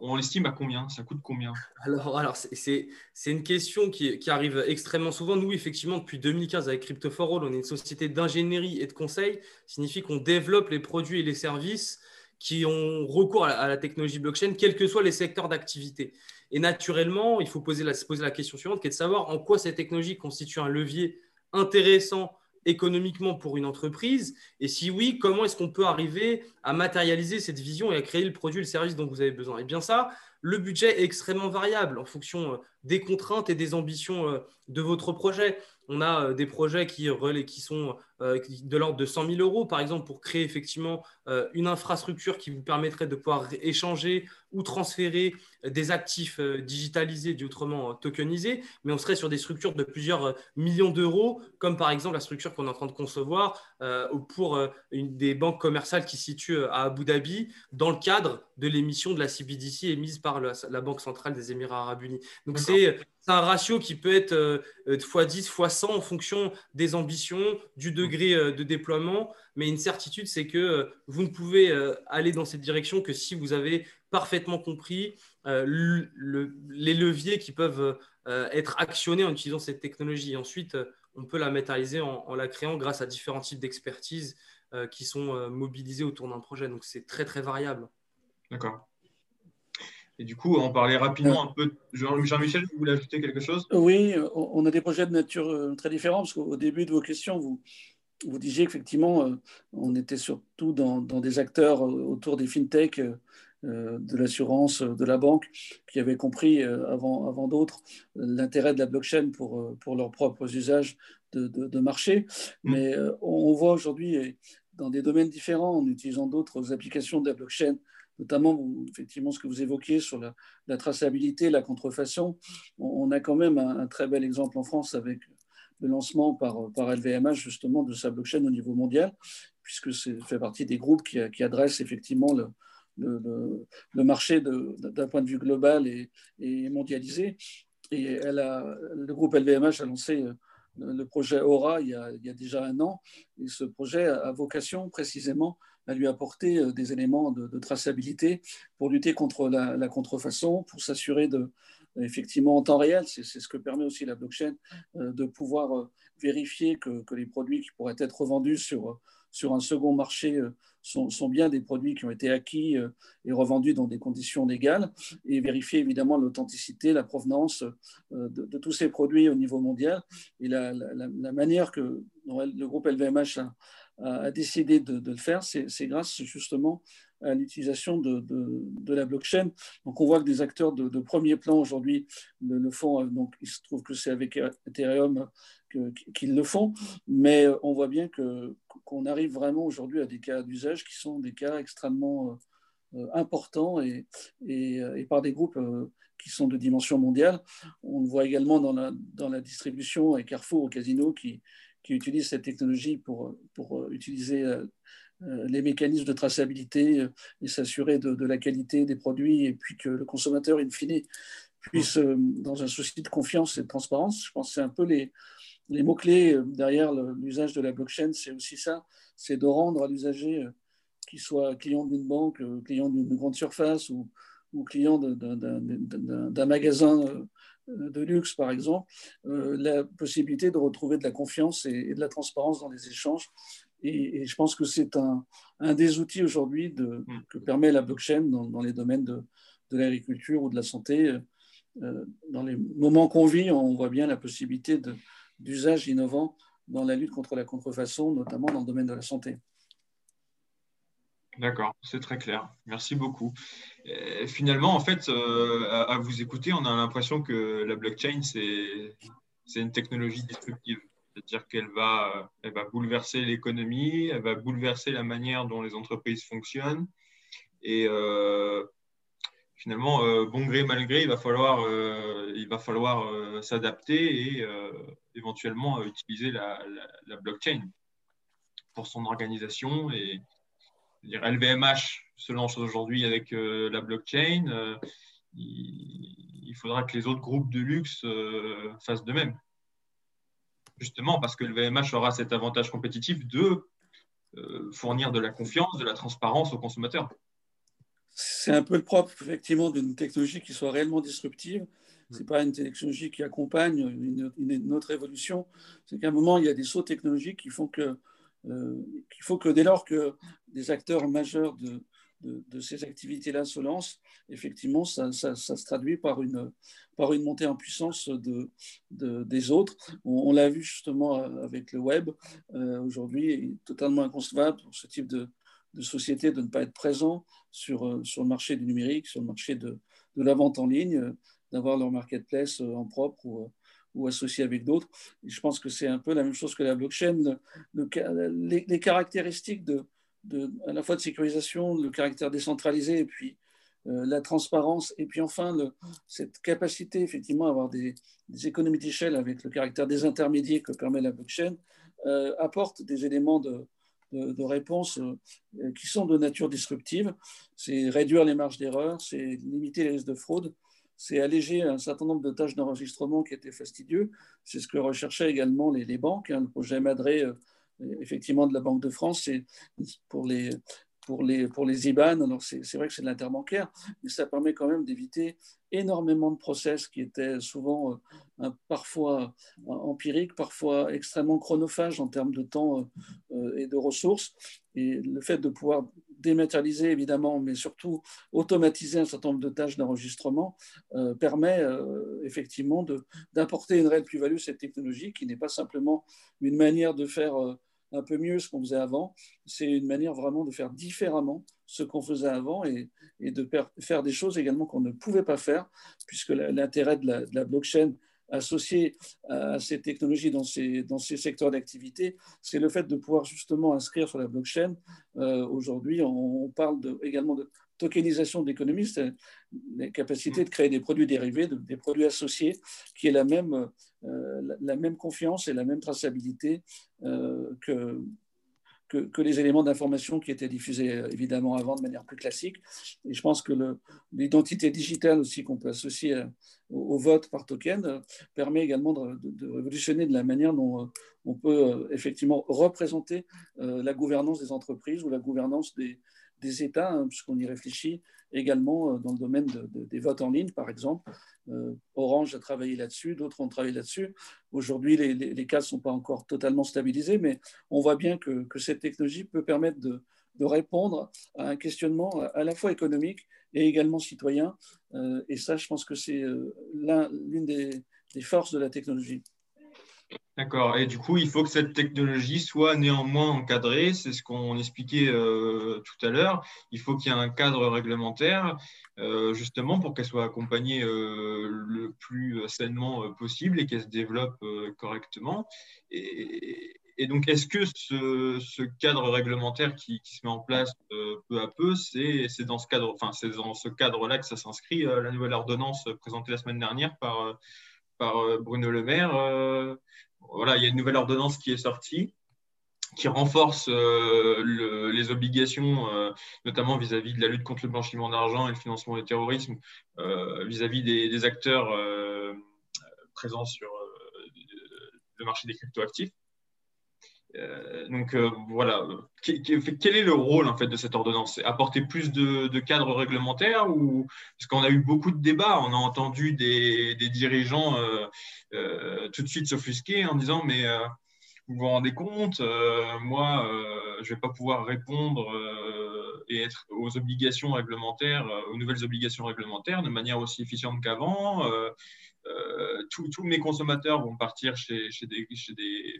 on l'estime à combien? Ça coûte combien? Alors, alors c'est une question qui, arrive extrêmement souvent. Nous, effectivement, depuis 2015, avec Crypto for All, on est une société d'ingénierie et de conseil. Signifie qu'on développe les produits et les services qui ont recours à la, technologie blockchain, quels que soient les secteurs d'activité. Et naturellement, il faut poser la, se poser la question suivante, qui est de savoir en quoi cette technologie constitue un levier intéressant économiquement pour une entreprise Et si oui, comment est-ce qu'on peut arriver à matérialiser cette vision et à créer le produit, le service dont vous avez besoin? Et eh bien ça, le budget est extrêmement variable en fonction euh, des contraintes et des ambitions euh, de votre projet. On a euh, des projets qui, qui sont de l'ordre de 100 000 euros, par exemple, pour créer effectivement une infrastructure qui vous permettrait de pouvoir échanger ou transférer des actifs digitalisés, dit autrement tokenisés, mais on serait sur des structures de plusieurs millions d'euros, comme par exemple la structure qu'on est en train de concevoir pour une des banques commerciales qui se situent à Abu Dhabi, dans le cadre de l'émission de la CBDC émise par la, Banque centrale des Émirats arabes unis. Donc c'est un ratio qui peut être euh, x10, x100 en fonction des ambitions, du degré euh, de déploiement. Mais une certitude, c'est que euh, vous ne pouvez aller dans cette direction que si vous avez parfaitement compris les leviers qui peuvent être actionnés en utilisant cette technologie. Et ensuite, on peut la matérialiser en, en la créant grâce à différents types d'expertise qui sont mobilisés autour d'un projet. Donc c'est très, très variable. D'accord. Et du coup, on parlait rapidement un peu. Jean-Michel, vous voulez ajouter quelque chose? Oui, on a des projets de nature euh, très différents, parce qu'au début de vos questions, vous, vous disiez qu'effectivement, euh, on était surtout dans, des acteurs euh, autour des fintech, de l'assurance, de la banque, qui avaient compris avant, avant d'autres l'intérêt de la blockchain pour, pour leurs propres usages de, marché. Mm. Mais on voit aujourd'hui, dans des domaines différents, en utilisant d'autres applications de la blockchain, notamment effectivement ce que vous évoquiez sur la, traçabilité, la contrefaçon. On, a quand même un, très bel exemple en France avec le lancement par, par LVMH justement de sa blockchain au niveau mondial, puisque c'est fait partie des groupes qui, qui adressent effectivement le, le, marché d'un point de vue global et, mondialisé. Et le groupe LVMH a lancé le projet Aura il y, a, déjà un an. Et ce projet a vocation précisément à lui apporter euh, des éléments de, traçabilité pour lutter contre la, contrefaçon, pour s'assurer de, effectivement en temps réel, c'est ce que permet aussi la blockchain, euh, de pouvoir euh, vérifier que, les produits qui pourraient être revendus sur, sur un second marché sont, bien des produits qui ont été acquis et revendus dans des conditions légales, et vérifier évidemment l'authenticité, la provenance de, de, tous ces produits au niveau mondial. Et la, manière que le groupe LVMH a décidé de, le faire, c'est grâce justement à l'utilisation de, la blockchain. Donc on voit que des acteurs de, premier plan aujourd'hui le, font. Donc il se trouve que c'est avec Ethereum qu'ils le font, mais on voit bien qu'on arrive vraiment aujourd'hui à des cas d'usage qui sont des cas extrêmement euh, importants et, et, et, par des groupes euh, qui sont de dimension mondiale. On le voit également dans la, dans la distribution avec Carrefour au casino qui, qui utilisent cette technologie pour, pour euh, utiliser euh, euh, les mécanismes de traçabilité et s'assurer de, la qualité des produits et puis que le consommateur, in fine, puisse, dans un souci de confiance et de transparence, je pense que c'est un peu les, mots-clés derrière l'usage de la blockchain, c'est aussi ça, c'est de rendre à l'usager, qu'il soit client d'une banque, client d'une grande surface ou, client d'un magasin euh, de luxe, par exemple, euh, la possibilité de retrouver de la confiance et, de la transparence dans les échanges. Et, je pense que c'est un, des outils aujourd'hui mm. que permet la blockchain dans, les domaines de, l'agriculture ou de la santé. Euh, dans les moments qu'on vit, on voit bien la possibilité d'usage innovant dans la lutte contre la contrefaçon, notamment dans le domaine de la santé. D'accord, c'est très clair. Merci beaucoup. finalement, en fait, euh, à, vous écouter, on a l'impression que la blockchain, c'est une technologie disruptive. C'est-à-dire qu'elle va, elle va bouleverser l'économie, elle va bouleverser la manière dont les entreprises fonctionnent. Et euh, finalement, euh, bon gré, mal gré, il va falloir, s'adapter et éventuellement utiliser la, blockchain pour son organisation et, LVMH se lance aujourd'hui avec euh, la blockchain. Euh, il, faudra que les autres groupes de luxe euh, fassent de même. Justement parce que le VMH aura cet avantage compétitif de fournir de la confiance, de la transparence aux consommateurs. C'est un peu le propre, effectivement, d'une technologie qui soit réellement disruptive. Ce n'est pas une technologie qui accompagne une, une autre évolution. C'est qu'à un moment, il y a des sauts technologiques qui font que, qu'il faut que dès lors que des acteurs majeurs de, de, ces activités-là se lancent, effectivement, ça, se traduit par une, par une montée en puissance de, des autres. On, l'a vu justement avec le web. Euh, aujourd'hui, il est totalement inconcevable pour ce type de, société de ne pas être présent sur, euh, sur le marché du numérique, sur le marché de, la vente en ligne, d'avoir leur marketplace euh, en propre ou, ou associé avec d'autres. je pense que c'est un peu la même chose que la blockchain. les, caractéristiques de, à la fois de sécurisation, le caractère décentralisé et puis euh, la transparence, et puis enfin cette capacité effectivement à avoir des, économies d'échelle avec le caractère des intermédiaires que permet la blockchain, euh, apporte des éléments de, réponse euh, qui sont de nature disruptive. C'est réduire les marges d'erreur, c'est limiter les risques de fraude, c'est alléger un certain nombre de tâches d'enregistrement qui étaient fastidieux. C'est ce que recherchaient également les, banques. Hein. le projet Madré effectivement de la Banque de France, c'est pour les, pour les, pour les IBAN, alors c'est vrai que c'est de l'interbancaire, mais ça permet quand même d'éviter énormément de process qui étaient souvent euh, parfois empiriques, parfois extrêmement chronophages en termes de temps euh, et de ressources. Et le fait de pouvoir dématérialiser évidemment, mais surtout automatiser un certain nombre de tâches d'enregistrement euh, permet effectivement d'apporter une réelle plus-value à cette technologie qui n'est pas simplement une manière de faire un peu mieux ce qu'on faisait avant. C'est une manière vraiment de faire différemment ce qu'on faisait avant et, de faire des choses également qu'on ne pouvait pas faire, puisque l'intérêt de, la, blockchain associé à ces technologies dans ces, dans ces secteurs d'activité, c'est le fait de pouvoir justement inscrire sur la blockchain. Euh, aujourd'hui, on, parle également de tokenisation d'économie, c'est la capacité de créer des produits dérivés, des produits associés, qui est la même, euh, la, même confiance et la même traçabilité euh, que, que, les éléments d'information qui étaient diffusés euh, évidemment avant de manière plus classique. Et je pense que l'identité digitale aussi qu'on peut associer au, vote par token permet également de, révolutionner de la manière dont on peut effectivement représenter la gouvernance des entreprises ou la gouvernance des, des États, hein, puisqu'on y réfléchit également euh, dans le domaine des votes en ligne, par exemple. Euh, Orange a travaillé là-dessus, d'autres ont travaillé là-dessus. Aujourd'hui, les, cas ne sont pas encore totalement stabilisés, mais on voit bien que, cette technologie peut permettre de, répondre à un questionnement à la fois économique et également citoyen. Euh, et ça, je pense que c'est l'une des, forces de la technologie. D'accord. Et du coup, il faut que cette technologie soit néanmoins encadrée. C'est ce qu'on expliquait euh, tout à l'heure. Il faut qu'il y ait un cadre réglementaire, euh, justement, pour qu'elle soit accompagnée euh, le plus sainement possible et qu'elle se développe correctement. Et, donc, est-ce que ce, cadre réglementaire qui, se met en place peu à peu, c'est dans ce cadre, enfin, c'est dans ce cadre-là que ça s'inscrit la nouvelle ordonnance présentée la semaine dernière par par Bruno Le Maire voilà, il y a une nouvelle ordonnance qui est sortie qui renforce euh, les obligations, euh, notamment vis-à-vis de la lutte contre le blanchiment d'argent et le financement du terrorisme, euh, vis-à-vis des, acteurs présents sur le marché des cryptoactifs. Donc voilà, quel, est le rôle en fait de cette ordonnance? Apporter plus de, cadres réglementaires ou parce qu'on a eu beaucoup de débats, on a entendu des, dirigeants tout de suite s'offusquer en disant mais vous vous rendez compte, euh, moi, euh, je vais pas pouvoir répondre euh, et être aux obligations réglementaires, aux nouvelles obligations réglementaires de manière aussi efficiente qu'avant. tous mes consommateurs vont partir chez, des,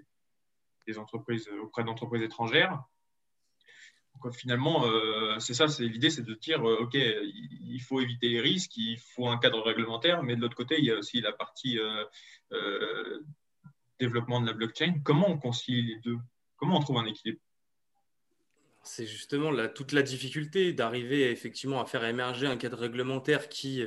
entreprises, auprès d'entreprises étrangères. Donc, finalement, c'est ça, c'est l'idée, c'est de dire, OK, il faut éviter les risques, il faut un cadre réglementaire, mais de l'autre côté, il y a aussi la partie développement de la blockchain. Comment on concilie les deux? Comment on trouve un équilibre? C'est justement toute la difficulté d'arriver effectivement à faire émerger un cadre réglementaire qui,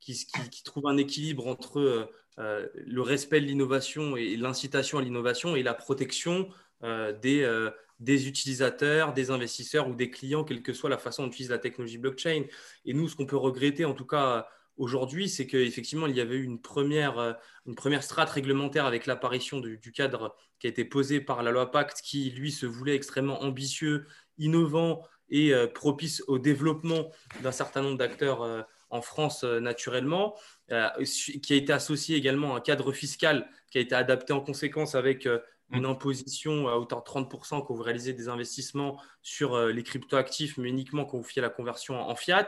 qui, trouve un équilibre entre euh, le respect de l'innovation et l'incitation à l'innovation et la protection euh, des, euh, des utilisateurs, des investisseurs ou des clients, quelle que soit la façon dont utilise la technologie blockchain. Et nous, ce qu'on peut regretter, en tout cas aujourd'hui, c'est qu'effectivement, il y avait eu une première, une première strate réglementaire avec l'apparition du, cadre qui a été posé par la loi Pacte, qui, lui, se voulait extrêmement ambitieux, innovant et propice au développement d'un certain nombre d'acteurs en France naturellement, qui a été associé également à un cadre fiscal qui a été adapté en conséquence avec une mm. imposition à hauteur de 30% quand vous réalisez des investissements sur euh, les cryptoactifs, mais uniquement quand vous faites la conversion en fiat.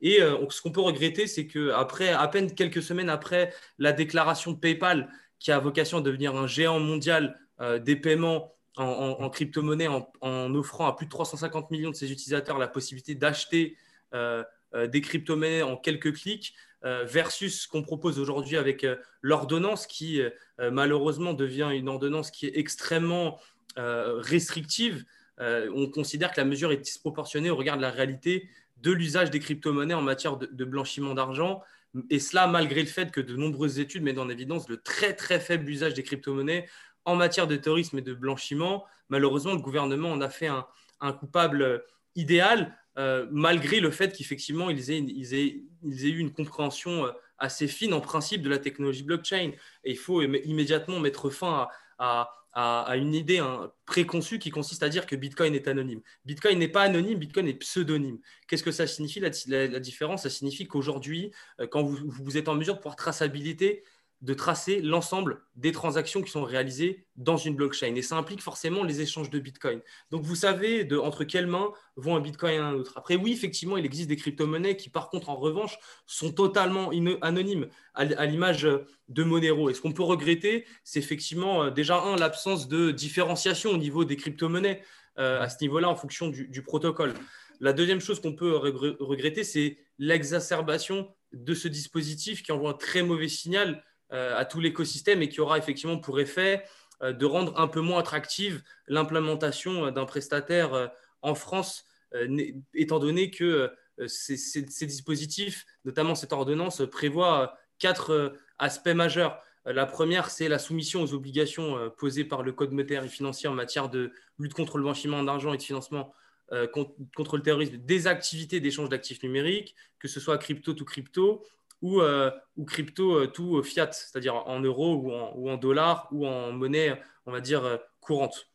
Et euh, ce qu'on peut regretter, c'est qu'après, à peine quelques semaines après la déclaration de PayPal, qui a vocation à devenir un géant mondial euh, des paiements en, crypto-monnaie, en, offrant à plus de 350 millions de ses utilisateurs la possibilité d'acheter des crypto-monnaies en quelques clics, euh, versus ce qu'on propose aujourd'hui avec euh, l'ordonnance qui euh, malheureusement devient une ordonnance qui est extrêmement restrictive. on considère que la mesure est disproportionnée au regard de la réalité de l'usage des crypto-monnaies en matière de, blanchiment d'argent. Et cela malgré le fait que de nombreuses études mettent en évidence le très très faible usage des crypto-monnaies en matière de terrorisme et de blanchiment. Malheureusement, le gouvernement en a fait un coupable idéal euh, malgré le fait qu'effectivement, ils aient, eu une compréhension euh, assez fine en principe de la technologie blockchain. Il faut immédiatement mettre fin à, une idée hein, préconçue qui consiste à dire que Bitcoin est anonyme. Bitcoin n'est pas anonyme, Bitcoin est pseudonyme. Qu'est-ce que ça signifie la, différence? Ça signifie qu'aujourd'hui, euh, quand vous, vous, êtes en mesure de pouvoir traçabilité, de tracer l'ensemble des transactions qui sont réalisées dans une blockchain. Et ça implique forcément les échanges de Bitcoin. Donc vous savez entre quelles mains vont un Bitcoin et un autre. Après, oui, effectivement, il existe des crypto-monnaies qui, par contre, en revanche, sont totalement anonymes, à, l'image de Monero. Et ce qu'on peut regretter, c'est effectivement euh, déjà, un, l'absence de différenciation au niveau des crypto-monnaies euh, à ce niveau-là en fonction du, protocole. La deuxième chose qu'on peut regretter, c'est l'exacerbation de ce dispositif qui envoie un très mauvais signal à tout l'écosystème et qui aura effectivement pour effet euh, de rendre un peu moins attractive l'implémentation euh, d'un prestataire en France, étant donné que ces, dispositifs, notamment cette ordonnance, prévoient quatre aspects majeurs. La première, c'est la soumission aux obligations posées par le Code monétaire et financier en matière de lutte contre le blanchiment d'argent et de financement contre le terrorisme des activités d'échange d'actifs numériques, que ce soit crypto tout crypto, ou, euh, ou crypto euh, tout fiat, c'est-à-dire en euros ou en, dollars ou en monnaie, on va dire, euh, courante.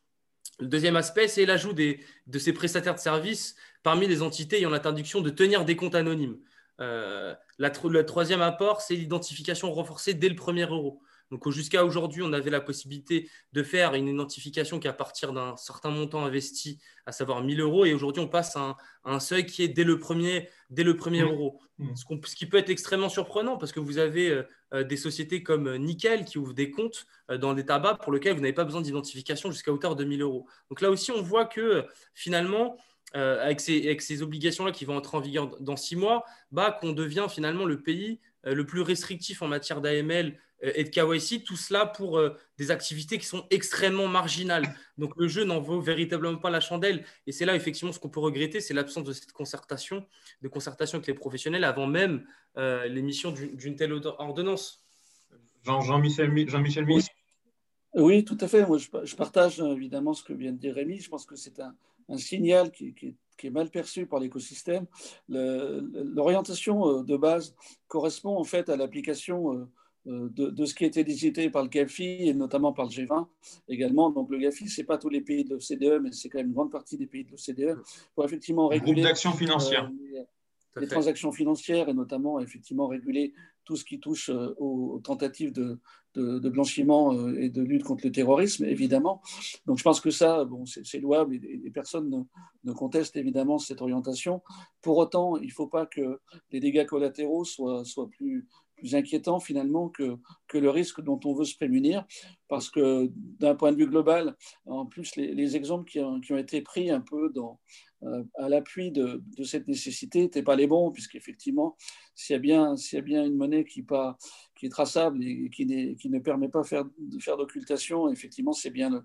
Le deuxième aspect, c'est l'ajout de ces prestataires de services parmi les entités ayant l'interdiction de tenir des comptes anonymes. le troisième apport, c'est l'identification renforcée dès le premier euro. Donc jusqu'à aujourd'hui, on avait la possibilité de faire une identification qui, à partir d'un certain montant investi, à savoir 1000 euros, et aujourd'hui, on passe à un, seuil qui est dès le premier, dès le premier euro. Ce, qui peut être extrêmement surprenant parce que vous avez euh, euh, des sociétés comme Nickel qui ouvrent des comptes euh, dans des tabacs pour lesquels vous n'avez pas besoin d'identification jusqu'à hauteur de 1000 euros. Donc là aussi, on voit que finalement, avec ces, avec ces obligations-là qui vont entrer en vigueur dans six mois, bah, qu'on devient finalement le pays le plus restrictif en matière d'AML euh, et de KYC, tout cela pour euh, des activités qui sont extrêmement marginales. Donc le jeu n'en vaut véritablement pas la chandelle. Et c'est là effectivement ce qu'on peut regretter, c'est l'absence de cette concertation, de concertation avec les professionnels avant même euh, l'émission d'une telle ordonnance. Jean-Michel Jean Michel oui. tout à fait. Moi, je, partage évidemment ce que vient de dire Rémi. Je pense que c'est un, signal qui, est mal perçu par l'écosystème. L'orientation de base correspond en fait à l'application euh, de, ce qui a été décidé par le GAFI et notamment par le G20 également. Donc le GAFI, ce n'est pas tous les pays de l'OCDE, mais c'est quand même une grande partie des pays de l'OCDE pour effectivement réguler d'action financière. Euh, les, transactions financières et notamment effectivement réguler tout ce qui touche euh, aux, tentatives de, blanchiment et de lutte contre le terrorisme, évidemment. Donc je pense que ça, bon, c'est louable et, personne ne, ne, conteste évidemment cette orientation. Pour autant, il ne faut pas que les dégâts collatéraux soient, soient plus plus inquiétant finalement que, que le risque dont on veut se prémunir, parce que d'un point de vue global, en plus les, exemples qui ont, qui ont, été pris un peu euh, à l'appui de, de, cette nécessité n'étaient pas les bons, puisqu'effectivement, s'il y, a bien, y a bien une monnaie qui, pas, qui est traçable et qui, qui ne permet pas faire, de faire d'occultation, effectivement, c'est bien le,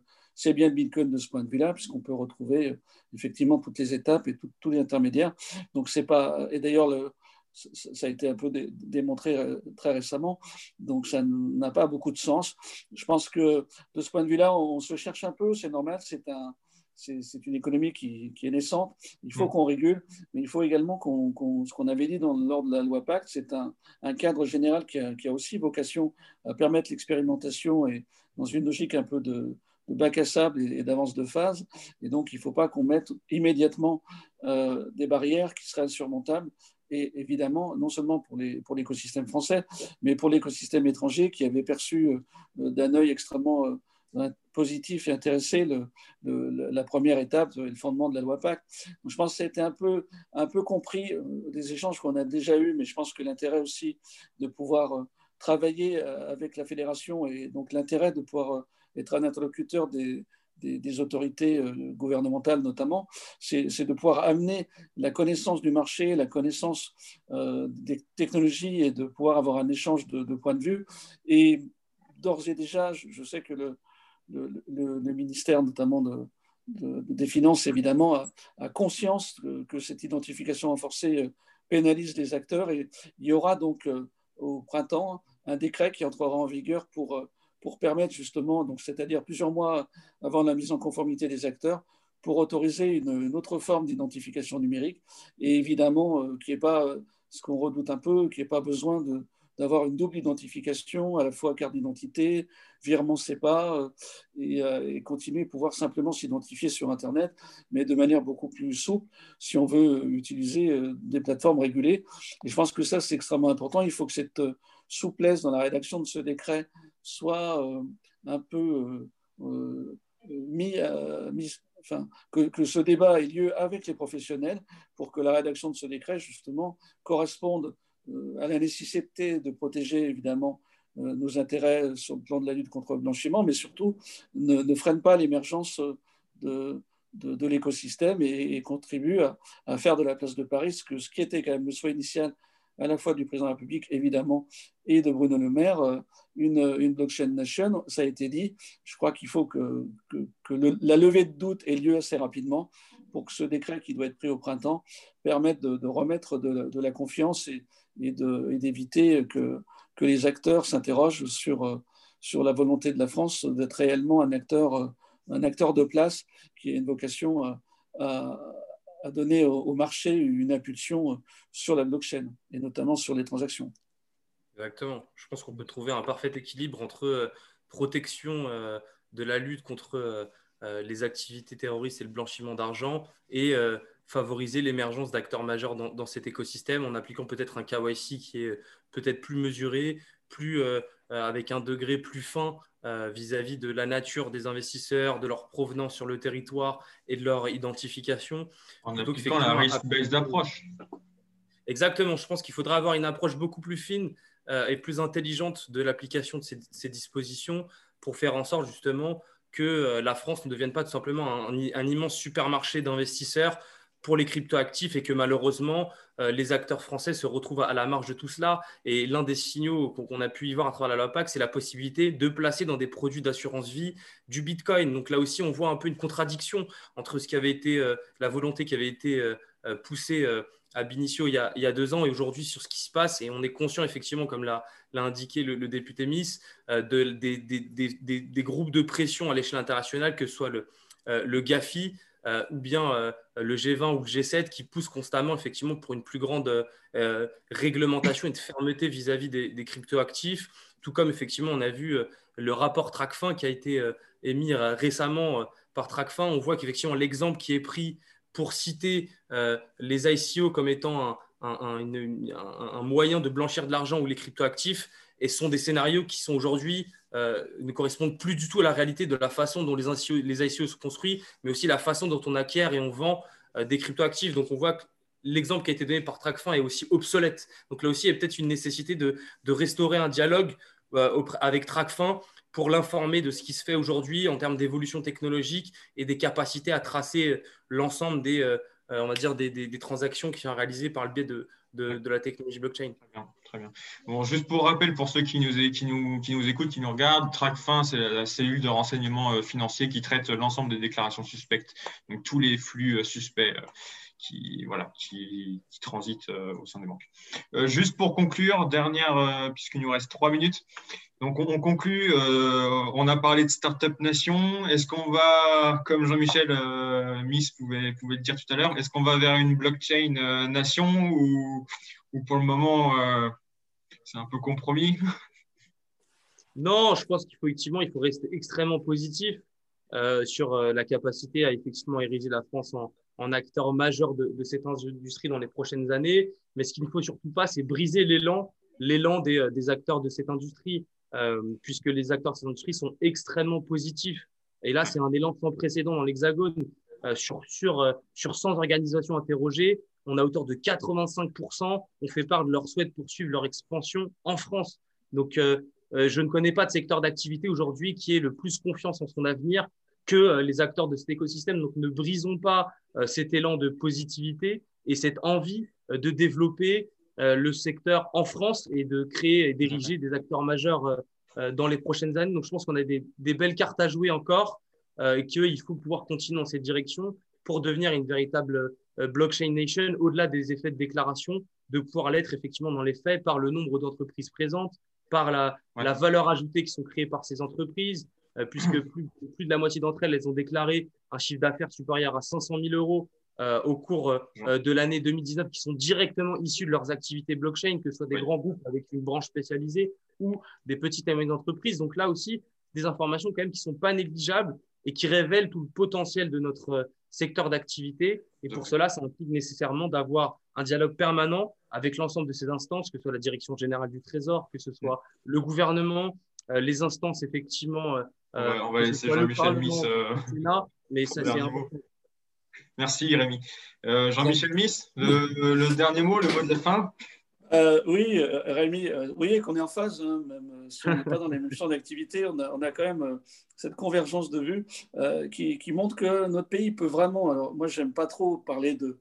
bien Bitcoin de ce point de vue-là, puisqu'on peut retrouver effectivement toutes les étapes et tous les intermédiaires. Donc pas et d'ailleurs le, ça a été un peu démontré euh, très récemment, donc ça n'a pas beaucoup de sens. Je pense que de ce point de vue-là, on se cherche un peu, c'est normal, c'est un, c'est une économie qui, est naissante. Il faut mm. qu'on régule, mais il faut également qu'on, ce qu'on avait dit dans, lors de la loi Pacte, c'est un, cadre général qui a, aussi vocation à permettre l'expérimentation et dans une logique un peu de, bac à sable et, d'avance de phase. Et donc, il ne faut pas qu'on mette immédiatement euh, des barrières qui seraient insurmontables. Et évidemment, non seulement pour, les, pour l'écosystème français, mais pour l'écosystème étranger qui avait perçu euh, d'un œil extrêmement euh, positif et intéressé le, la première étape, le fondement de la loi Pacte. je pense que ça a été un peu, un peu compris euh, des échanges qu'on a déjà eus, mais je pense que l'intérêt aussi de pouvoir travailler avec la fédération et donc l'intérêt de pouvoir être un interlocuteur des, des, autorités gouvernementales notamment, c'est de pouvoir amener la connaissance du marché, la connaissance des technologies et de pouvoir avoir un échange de, points de vue. Et d'ores et déjà, je sais que le, ministère notamment de, des Finances, évidemment, a, conscience que, cette identification renforcée euh, pénalise les acteurs. Et il y aura donc euh, au printemps un décret qui entrera en vigueur pour, euh, pour permettre justement, c'est-à-dire plusieurs mois avant la mise en conformité des acteurs, pour autoriser une, autre forme d'identification numérique et évidemment qui n'est pas ce qu'on redoute un peu, qui n'est pas besoin d'avoir une double identification, à la fois carte d'identité, virement CEPA, euh, et, euh, et, continuer à pouvoir simplement s'identifier sur Internet, mais de manière beaucoup plus souple si on veut utiliser euh, des plateformes régulées. Et je pense que ça, c'est extrêmement important. Il faut que cette souplesse dans la rédaction de ce décret soit un peu mis, enfin, que, que, ce débat ait lieu avec les professionnels pour que la rédaction de ce décret, justement, corresponde euh, à la nécessité de protéger évidemment euh, nos intérêts sur le plan de la lutte contre le blanchiment, mais surtout ne, freine pas l'émergence de, l'écosystème et, contribue à, faire de la place de Paris ce, ce qui était quand même le souhait initial à la fois du président de la République, évidemment, et de Bruno Le Maire, euh, une, une blockchain nation. Ça a été dit. Je crois qu'il faut que, la levée de doute ait lieu assez rapidement pour que ce décret qui doit être pris au printemps permette de, remettre de, la confiance et, d'éviter que, les acteurs s'interrogent sur, sur la volonté de la France d'être réellement un acteur, acteur de place qui a une vocation à, donner au, marché une impulsion sur la blockchain et notamment sur les transactions. Exactement. Je pense qu'on peut trouver un parfait équilibre entre euh, protection euh, de la lutte contre euh, les activités terroristes et le blanchiment d'argent et favoriser l'émergence d'acteurs majeurs dans, cet écosystème en appliquant peut-être un KYC qui est peut-être plus mesuré, plus, euh, euh, avec un degré plus fin euh, vis-à-vis de la nature des investisseurs, de leur provenance sur le territoire et de leur identification. En appliquant la risk-based approche. Exactement, je pense qu'il faudra avoir une approche beaucoup plus fine et plus intelligente de l'application de ces, ces, dispositions pour faire en sorte justement que la France ne devienne pas tout simplement un, un immense supermarché d'investisseurs pour les cryptoactifs et que malheureusement, euh, les acteurs français se retrouvent à la marge de tout cela. Et l'un des signaux qu'on a pu y voir à travers la loi PAC, c'est la possibilité de placer dans des produits d'assurance vie du Bitcoin. Donc là aussi, on voit un peu une contradiction entre ce qui avait été euh, la volonté qui avait été euh, poussée à Binicio il y, a, deux ans et aujourd'hui sur ce qui se passe. Et on est conscient effectivement, comme l'a indiqué le, député Miss, de, des, groupes de pression à l'échelle internationale, que ce soit le, le GAFI, euh, ou bien euh, le G20 ou le G7 qui poussent constamment effectivement pour une plus grande euh, réglementation et de fermeté vis-à-vis des, des cryptoactifs, tout comme effectivement on a vu le rapport TRACFIN qui a été émis récemment par TRACFIN, on voit qu'effectivement l'exemple qui est pris pour citer les ICO comme étant un, un, moyen de blanchir de l'argent ou les cryptoactifs et sont des scénarios qui sont aujourd'hui euh, ne correspondent plus du tout à la réalité de la façon dont les ICO, les ICO sont construits, mais aussi la façon dont on acquiert et on vend euh, des cryptoactifs. Donc on voit que l'exemple qui a été donné par TrackFin est aussi obsolète. Donc là aussi, il y a peut-être une nécessité de, restaurer un dialogue euh, avec TrackFin pour l'informer de ce qui se fait aujourd'hui en termes d'évolution technologique et des capacités à tracer l'ensemble des, on va dire des, transactions qui sont réalisées par le biais de, la technologie blockchain. Très bien, Bon, juste pour rappel, pour ceux qui nous, qui nous, qui nous écoutent, qui nous regardent, TrackFin, c'est la cellule de renseignement euh, financier qui traite l'ensemble des déclarations suspectes, donc tous les flux euh, suspects euh, qui, voilà, qui, transitent au sein des banques. juste pour conclure, dernière, puisqu'il nous reste trois minutes, donc on, conclut, on a parlé de Startup Nation. Est-ce qu'on va, comme Jean-Michel Miss pouvait, pouvait, le dire tout à l'heure, est-ce qu'on va vers une blockchain nation ou, ou pour le moment c'est un peu compromis Non, je pense qu'il faut effectivement, il faut rester extrêmement positif euh, sur euh, la capacité à effectivement ériger la France en, acteur majeur de, cette industrie dans les prochaines années. Mais ce qu'il ne faut surtout pas, c'est briser l'élan, l'élan des, euh, acteurs de cette industrie, euh, puisque les acteurs de cette industrie sont extrêmement positifs. Et là, c'est un élan sans précédent dans l'Hexagone. Euh, sur, sur, sur 100 organisations interrogées, on a autour de 85%, on fait part de leur souhait de poursuivre leur expansion en France. Donc, euh, euh, je ne connais pas de secteur d'activité aujourd'hui qui ait le plus confiance en son avenir que euh, les acteurs de cet écosystème. Donc, ne brisons pas cet élan de positivité et cette envie de développer le secteur en France et de créer et d'ériger des acteurs majeurs dans les prochaines années. Donc, je pense qu'on a des, des, belles cartes à jouer encore et qu'il faut pouvoir continuer dans cette direction pour devenir une véritable blockchain Nation, au-delà des effets de déclaration, de pouvoir l'être effectivement dans les faits par le nombre d'entreprises présentes, par la, la, valeur ajoutée qui sont créées par ces entreprises, euh, puisque plus, plus, de la moitié d'entre elles, elles ont déclaré un chiffre d'affaires supérieur à 500 000 euros euh, au cours euh, de l'année 2019, qui sont directement issus de leurs activités blockchain, que ce soit des grands groupes avec une branche spécialisée ou des petites et moyennes entreprises. Donc là aussi, des informations quand même qui sont pas négligeables et qui révèlent tout le potentiel de notre secteur d'activité. Et pour cela, ça implique nécessairement d'avoir un dialogue permanent avec l'ensemble de ces instances, que ce soit la direction générale du Trésor, que ce soit le gouvernement, euh, les instances effectivement. Euh, on va, laisser Jean-Michel Miss. Euh, mais ça, c'est Merci Rémi. Jean-Michel Miss, le, dernier mot, le mot de la fin? Euh, oui, euh, Rémi, euh, vous voyez qu'on est en phase, hein, même si on n'est pas dans les mêmes champs d'activité, on a, quand même cette convergence de vues qui, montre que notre pays peut vraiment. Alors, moi, j'aime pas trop parler de,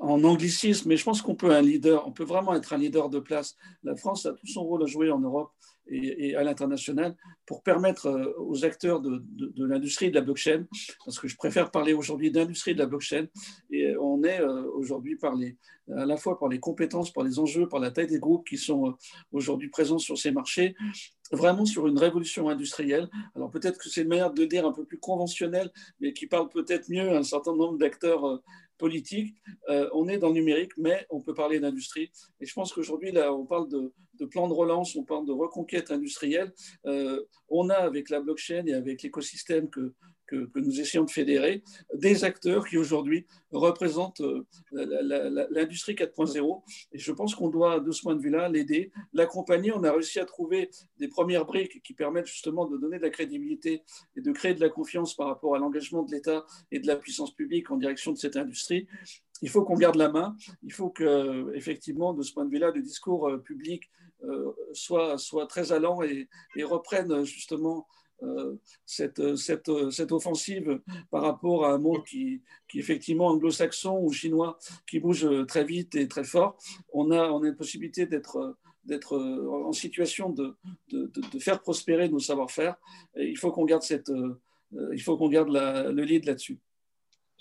en anglicisme, mais je pense qu'on peut un leader, on peut vraiment être un leader de place. La France a tout son rôle à jouer en Europe et, à l'international pour permettre euh, aux acteurs de, l'industrie de la blockchain, parce que je préfère parler aujourd'hui d'industrie de la blockchain, et on est euh, aujourd'hui à la fois par les compétences, par les enjeux, par la taille des groupes qui sont euh, aujourd'hui présents sur ces marchés, vraiment sur une révolution industrielle. Alors peut-être que c'est une manière de dire un peu plus conventionnelle, mais qui parle peut-être mieux à un certain nombre d'acteurs politique. Euh, on est dans le numérique, mais on peut parler d'industrie. Et je pense qu'aujourd'hui, là, on parle de, plan de relance, on parle de reconquête industrielle. Euh, on a avec la blockchain et avec l'écosystème que, que, nous essayons de fédérer, des acteurs qui aujourd'hui représentent euh, l'industrie 4.0. Et je pense qu'on doit, de ce point de vue-là, l'aider, l'accompagner. On a réussi à trouver des premières briques qui permettent justement de donner de la crédibilité et de créer de la confiance par rapport à l'engagement de l'État et de la puissance publique en direction de cette industrie il faut qu'on garde la main. Il faut que, effectivement, de ce point de vue-là, le discours euh, public euh, soit, soit très allant et, et reprenne justement euh, cette, cette, cette, offensive par rapport à un monde qui, qui effectivement anglo-saxon ou chinois, qui bouge très vite et très fort, on a, on a une possibilité d'être d'être en situation de, de, de, faire prospérer nos savoir-faire. Il faut qu'on garde, cette, euh, il faut qu'on garde le lead là-dessus.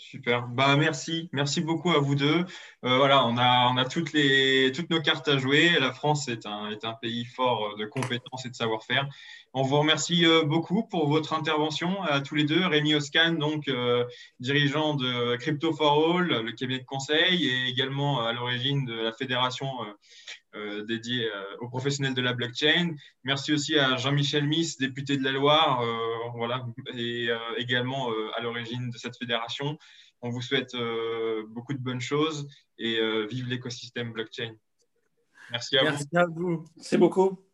Super. Bah, merci. Merci beaucoup à vous deux. Euh, voilà, on a, on a toutes, les, toutes nos cartes à jouer. La France est un, est un pays fort de compétences et de savoir-faire. On vous remercie euh, beaucoup pour votre intervention à tous les deux. Rémi Oscan, donc euh, dirigeant de Crypto for All, le cabinet de conseil, et également à l'origine de la fédération euh, dédiée aux professionnels de la blockchain. Merci aussi à Jean-Michel Miss, député de la Loire, voilà, et également à l'origine de cette fédération. On vous souhaite beaucoup de bonnes choses et vive l'écosystème blockchain. Merci à vous. Merci à vous. Merci beaucoup.